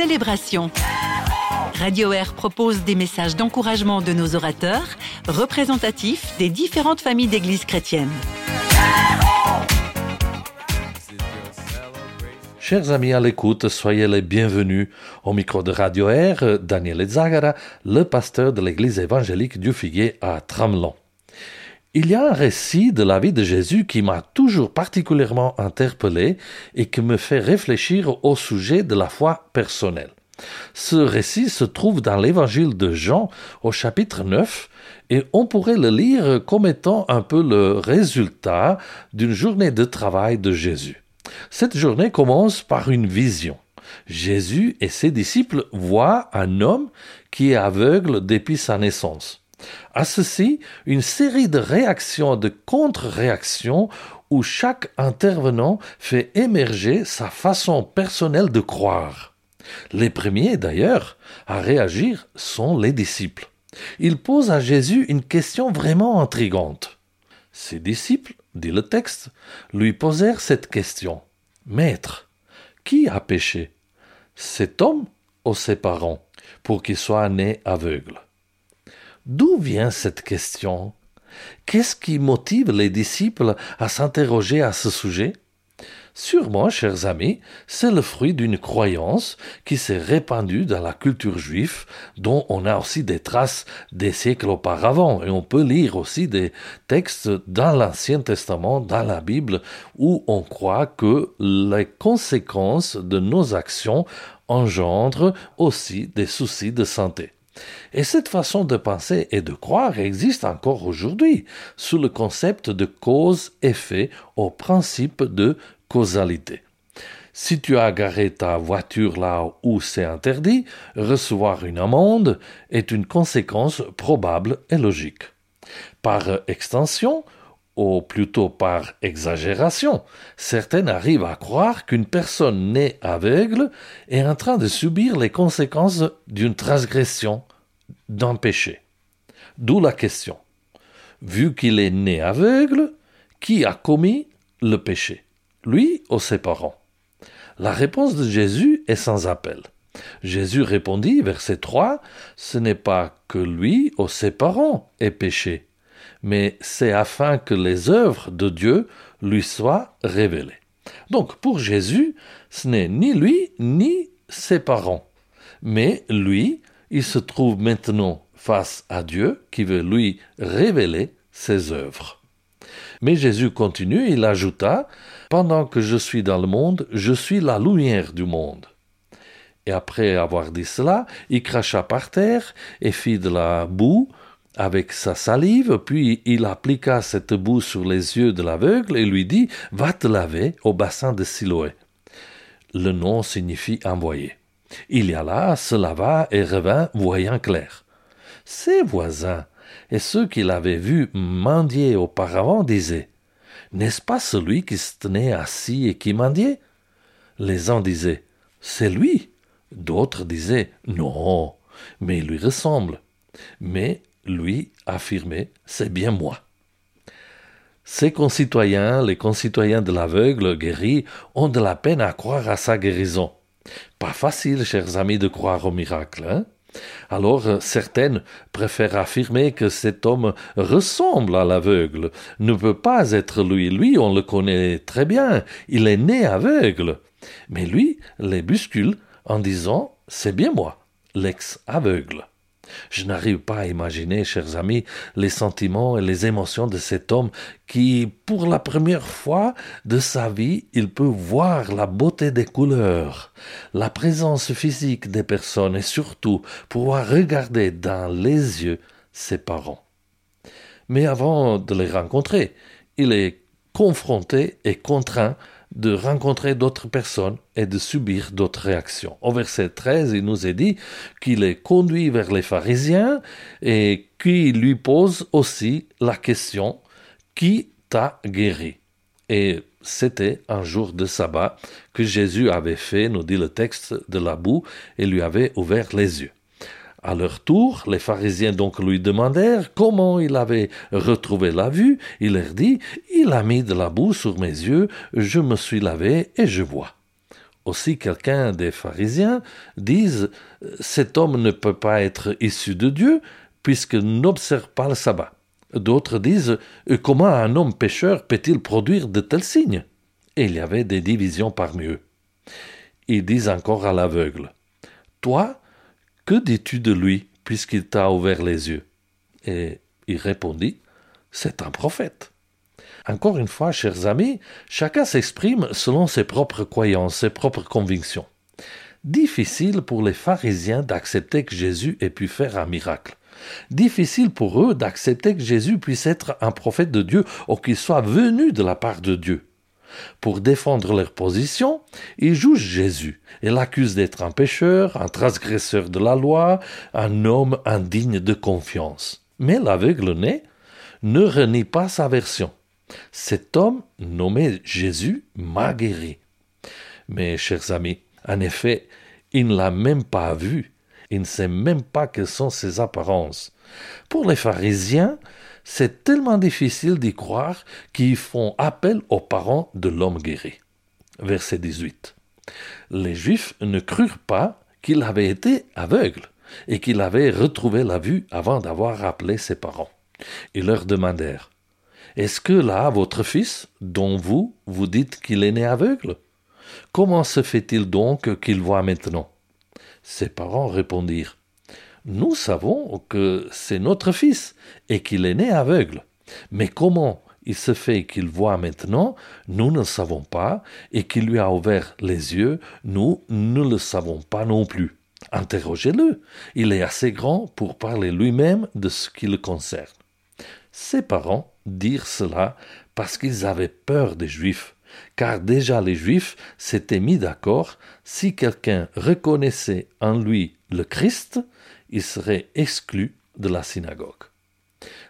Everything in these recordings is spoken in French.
célébration. Radio Air propose des messages d'encouragement de nos orateurs, représentatifs des différentes familles d'églises chrétiennes. Chers amis à l'écoute, soyez les bienvenus au micro de Radio Air, Daniel Zagara, le pasteur de l'église évangélique du Figuier à Tramelon. Il y a un récit de la vie de Jésus qui m'a toujours particulièrement interpellé et qui me fait réfléchir au sujet de la foi personnelle. Ce récit se trouve dans l'évangile de Jean au chapitre 9 et on pourrait le lire comme étant un peu le résultat d'une journée de travail de Jésus. Cette journée commence par une vision. Jésus et ses disciples voient un homme qui est aveugle depuis sa naissance. À ceci, une série de réactions, de contre-réactions, où chaque intervenant fait émerger sa façon personnelle de croire. Les premiers, d'ailleurs, à réagir sont les disciples. Ils posent à Jésus une question vraiment intrigante. Ses disciples, dit le texte, lui posèrent cette question. Maître, qui a péché? Cet homme ou ses parents pour qu'il soit né aveugle? D'où vient cette question? Qu'est-ce qui motive les disciples à s'interroger à ce sujet? Sûrement, chers amis, c'est le fruit d'une croyance qui s'est répandue dans la culture juive, dont on a aussi des traces des siècles auparavant, et on peut lire aussi des textes dans l'Ancien Testament, dans la Bible, où on croit que les conséquences de nos actions engendrent aussi des soucis de santé. Et cette façon de penser et de croire existe encore aujourd'hui sous le concept de cause-effet au principe de causalité. Si tu as garé ta voiture là où c'est interdit, recevoir une amende est une conséquence probable et logique. Par extension, ou plutôt par exagération, certaines arrivent à croire qu'une personne née aveugle est en train de subir les conséquences d'une transgression, d'un péché. D'où la question. Vu qu'il est né aveugle, qui a commis le péché? Lui ou ses parents? La réponse de Jésus est sans appel. Jésus répondit, verset 3, Ce n'est pas que lui ou ses parents aient péché, mais c'est afin que les œuvres de Dieu lui soient révélées. Donc pour Jésus, ce n'est ni lui ni ses parents, mais lui, il se trouve maintenant face à Dieu qui veut lui révéler ses œuvres. Mais Jésus continue, il ajouta, Pendant que je suis dans le monde, je suis la lumière du monde. Et après avoir dit cela, il cracha par terre et fit de la boue avec sa salive, puis il appliqua cette boue sur les yeux de l'aveugle et lui dit Va te laver au bassin de Siloé. Le nom signifie envoyé. Il y alla, se lava et revint voyant clair. Ses voisins et ceux qui l'avaient vu mendier auparavant disaient N'est-ce pas celui qui se tenait assis et qui mendiait? Les uns disaient C'est lui. D'autres disaient Non, mais il lui ressemble. Mais lui affirmait C'est bien moi. Ses concitoyens, les concitoyens de l'aveugle guéri, ont de la peine à croire à sa guérison. Pas facile, chers amis, de croire au miracle. Hein alors euh, certaines préfèrent affirmer que cet homme ressemble à l'aveugle, ne peut pas être lui. Lui, on le connaît très bien, il est né aveugle. Mais lui les bouscule en disant C'est bien moi, l'ex-aveugle. Je n'arrive pas à imaginer, chers amis, les sentiments et les émotions de cet homme qui, pour la première fois de sa vie, il peut voir la beauté des couleurs, la présence physique des personnes et surtout pouvoir regarder dans les yeux ses parents. Mais avant de les rencontrer, il est confronté et contraint de rencontrer d'autres personnes et de subir d'autres réactions. Au verset 13, il nous est dit qu'il est conduit vers les pharisiens et qui lui pose aussi la question Qui t'a guéri? Et c'était un jour de sabbat que Jésus avait fait, nous dit le texte, de la boue et lui avait ouvert les yeux. À leur tour, les pharisiens donc lui demandèrent comment il avait retrouvé la vue. Il leur dit, Il a mis de la boue sur mes yeux, je me suis lavé et je vois. Aussi quelqu'un des pharisiens disent cet homme ne peut pas être issu de Dieu puisqu'il n'observe pas le sabbat. D'autres disent comment un homme pécheur peut-il produire de tels signes? Et il y avait des divisions parmi eux. Ils disent encore à l'aveugle Toi, que dis-tu de lui puisqu'il t'a ouvert les yeux? Et il répondit C'est un prophète. Encore une fois, chers amis, chacun s'exprime selon ses propres croyances, ses propres convictions. Difficile pour les pharisiens d'accepter que Jésus ait pu faire un miracle. Difficile pour eux d'accepter que Jésus puisse être un prophète de Dieu ou qu'il soit venu de la part de Dieu. Pour défendre leur position, ils jugent Jésus et l'accusent d'être un pécheur, un transgresseur de la loi, un homme indigne de confiance. Mais l'aveugle-né ne renie pas sa version. Cet homme, nommé Jésus, m'a guéri. Mais, chers amis, en effet, il ne l'a même pas vu. Il ne sait même pas quelles sont ses apparences. Pour les pharisiens, c'est tellement difficile d'y croire qu'ils font appel aux parents de l'homme guéri. Verset 18. Les Juifs ne crurent pas qu'il avait été aveugle et qu'il avait retrouvé la vue avant d'avoir appelé ses parents. Ils leur demandèrent est-ce que là, votre fils, dont vous, vous dites qu'il est né aveugle Comment se fait-il donc qu'il voit maintenant? Ses parents répondirent Nous savons que c'est notre fils et qu'il est né aveugle. Mais comment il se fait qu'il voit maintenant, nous ne le savons pas, et qu'il lui a ouvert les yeux, nous ne le savons pas non plus. Interrogez-le, il est assez grand pour parler lui-même de ce qui le concerne. Ses parents dirent cela parce qu'ils avaient peur des Juifs, car déjà les Juifs s'étaient mis d'accord, si quelqu'un reconnaissait en lui le Christ, il serait exclu de la synagogue.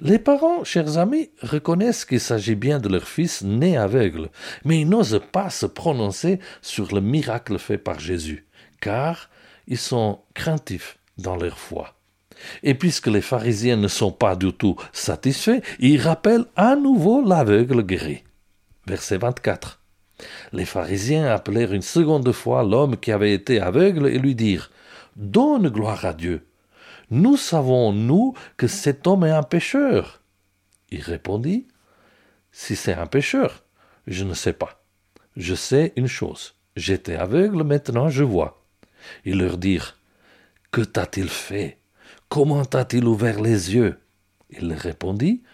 Les parents, chers amis, reconnaissent qu'il s'agit bien de leur fils né aveugle, mais ils n'osent pas se prononcer sur le miracle fait par Jésus, car ils sont craintifs dans leur foi. Et puisque les pharisiens ne sont pas du tout satisfaits, ils rappellent à nouveau l'aveugle guéri. Verset 24. Les pharisiens appelèrent une seconde fois l'homme qui avait été aveugle et lui dirent Donne gloire à Dieu. Nous savons, nous, que cet homme est un pécheur. Il répondit Si c'est un pécheur, je ne sais pas. Je sais une chose. J'étais aveugle, maintenant je vois. Ils leur dirent Que t'a-t-il fait? Comment a-t-il ouvert les yeux? Il répondit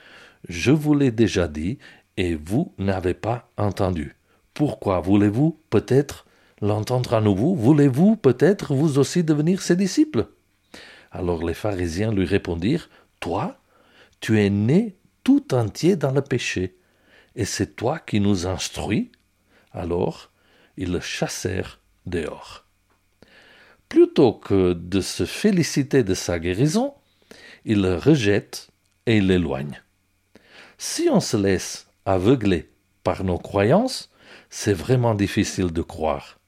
Je vous l'ai déjà dit, et vous n'avez pas entendu. Pourquoi voulez-vous peut-être l'entendre à nouveau? Voulez-vous peut-être vous aussi devenir ses disciples? Alors les pharisiens lui répondirent Toi, tu es né tout entier dans le péché, et c'est toi qui nous instruis Alors ils le chassèrent dehors. Plutôt que de se féliciter de sa guérison, il le rejette et il l'éloigne. Si on se laisse aveugler par nos croyances, c'est vraiment difficile de croire.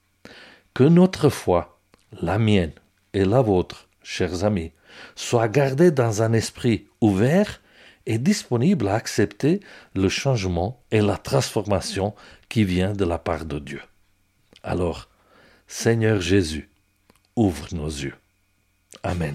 Que notre foi, la mienne et la vôtre, chers amis, soit gardée dans un esprit ouvert et disponible à accepter le changement et la transformation qui vient de la part de Dieu. Alors, Seigneur Jésus, ouvre nos yeux. Amen.